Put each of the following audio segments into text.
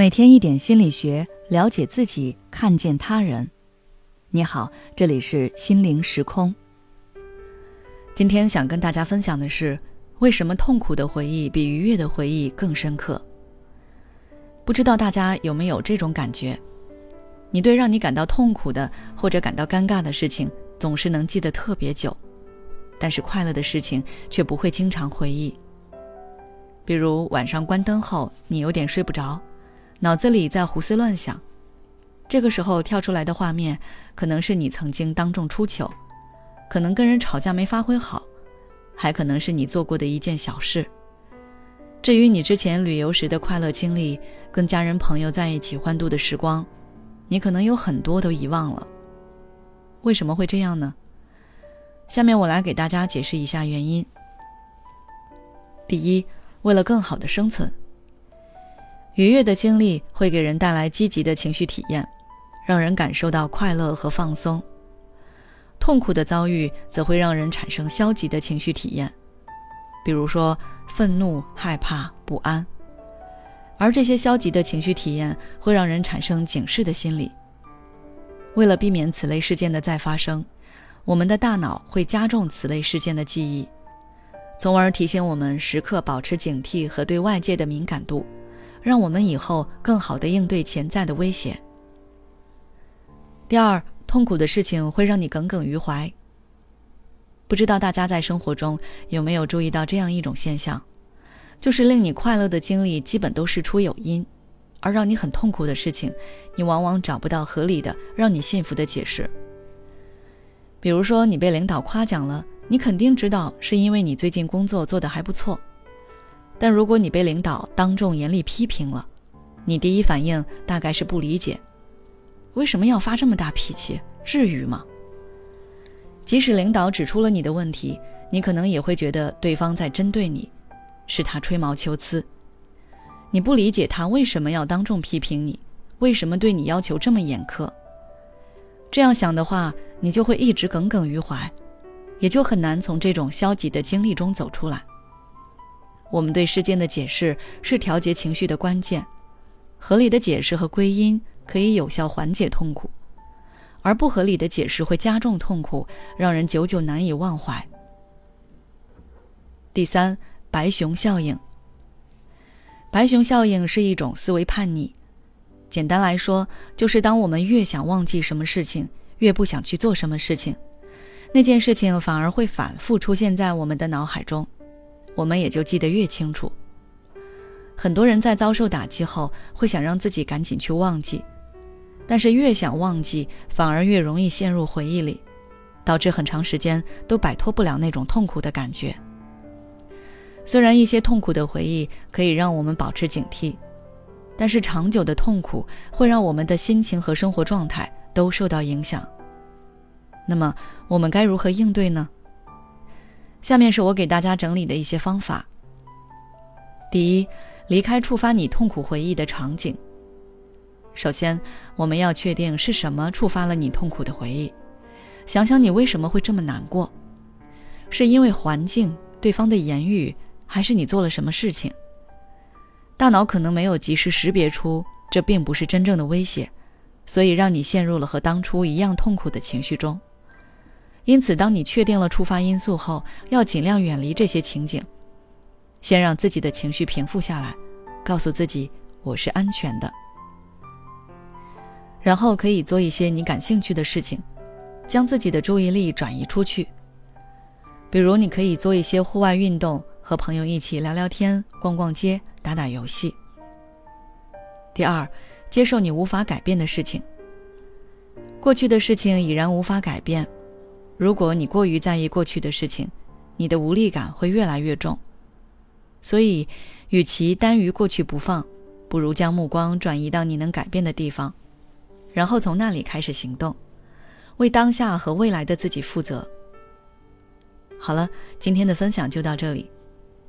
每天一点心理学，了解自己，看见他人。你好，这里是心灵时空。今天想跟大家分享的是，为什么痛苦的回忆比愉悦的回忆更深刻？不知道大家有没有这种感觉？你对让你感到痛苦的或者感到尴尬的事情，总是能记得特别久，但是快乐的事情却不会经常回忆。比如晚上关灯后，你有点睡不着。脑子里在胡思乱想，这个时候跳出来的画面，可能是你曾经当众出糗，可能跟人吵架没发挥好，还可能是你做过的一件小事。至于你之前旅游时的快乐经历，跟家人朋友在一起欢度的时光，你可能有很多都遗忘了。为什么会这样呢？下面我来给大家解释一下原因。第一，为了更好的生存。愉悦的经历会给人带来积极的情绪体验，让人感受到快乐和放松；痛苦的遭遇则会让人产生消极的情绪体验，比如说愤怒、害怕、不安。而这些消极的情绪体验会让人产生警示的心理。为了避免此类事件的再发生，我们的大脑会加重此类事件的记忆，从而提醒我们时刻保持警惕和对外界的敏感度。让我们以后更好的应对潜在的威胁。第二，痛苦的事情会让你耿耿于怀。不知道大家在生活中有没有注意到这样一种现象，就是令你快乐的经历基本都事出有因，而让你很痛苦的事情，你往往找不到合理的让你信服的解释。比如说，你被领导夸奖了，你肯定知道是因为你最近工作做得还不错。但如果你被领导当众严厉批评了，你第一反应大概是不理解，为什么要发这么大脾气？至于吗？即使领导指出了你的问题，你可能也会觉得对方在针对你，是他吹毛求疵。你不理解他为什么要当众批评你，为什么对你要求这么严苛？这样想的话，你就会一直耿耿于怀，也就很难从这种消极的经历中走出来。我们对事件的解释是调节情绪的关键，合理的解释和归因可以有效缓解痛苦，而不合理的解释会加重痛苦，让人久久难以忘怀。第三，白熊效应。白熊效应是一种思维叛逆，简单来说，就是当我们越想忘记什么事情，越不想去做什么事情，那件事情反而会反复出现在我们的脑海中。我们也就记得越清楚。很多人在遭受打击后，会想让自己赶紧去忘记，但是越想忘记，反而越容易陷入回忆里，导致很长时间都摆脱不了那种痛苦的感觉。虽然一些痛苦的回忆可以让我们保持警惕，但是长久的痛苦会让我们的心情和生活状态都受到影响。那么，我们该如何应对呢？下面是我给大家整理的一些方法。第一，离开触发你痛苦回忆的场景。首先，我们要确定是什么触发了你痛苦的回忆，想想你为什么会这么难过，是因为环境、对方的言语，还是你做了什么事情？大脑可能没有及时识别出这并不是真正的威胁，所以让你陷入了和当初一样痛苦的情绪中。因此，当你确定了触发因素后，要尽量远离这些情景，先让自己的情绪平复下来，告诉自己我是安全的。然后可以做一些你感兴趣的事情，将自己的注意力转移出去。比如，你可以做一些户外运动，和朋友一起聊聊天、逛逛街、打打游戏。第二，接受你无法改变的事情。过去的事情已然无法改变。如果你过于在意过去的事情，你的无力感会越来越重。所以，与其耽于过去不放，不如将目光转移到你能改变的地方，然后从那里开始行动，为当下和未来的自己负责。好了，今天的分享就到这里。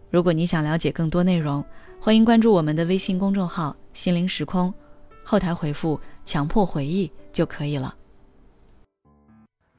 如果你想了解更多内容，欢迎关注我们的微信公众号“心灵时空”，后台回复“强迫回忆”就可以了。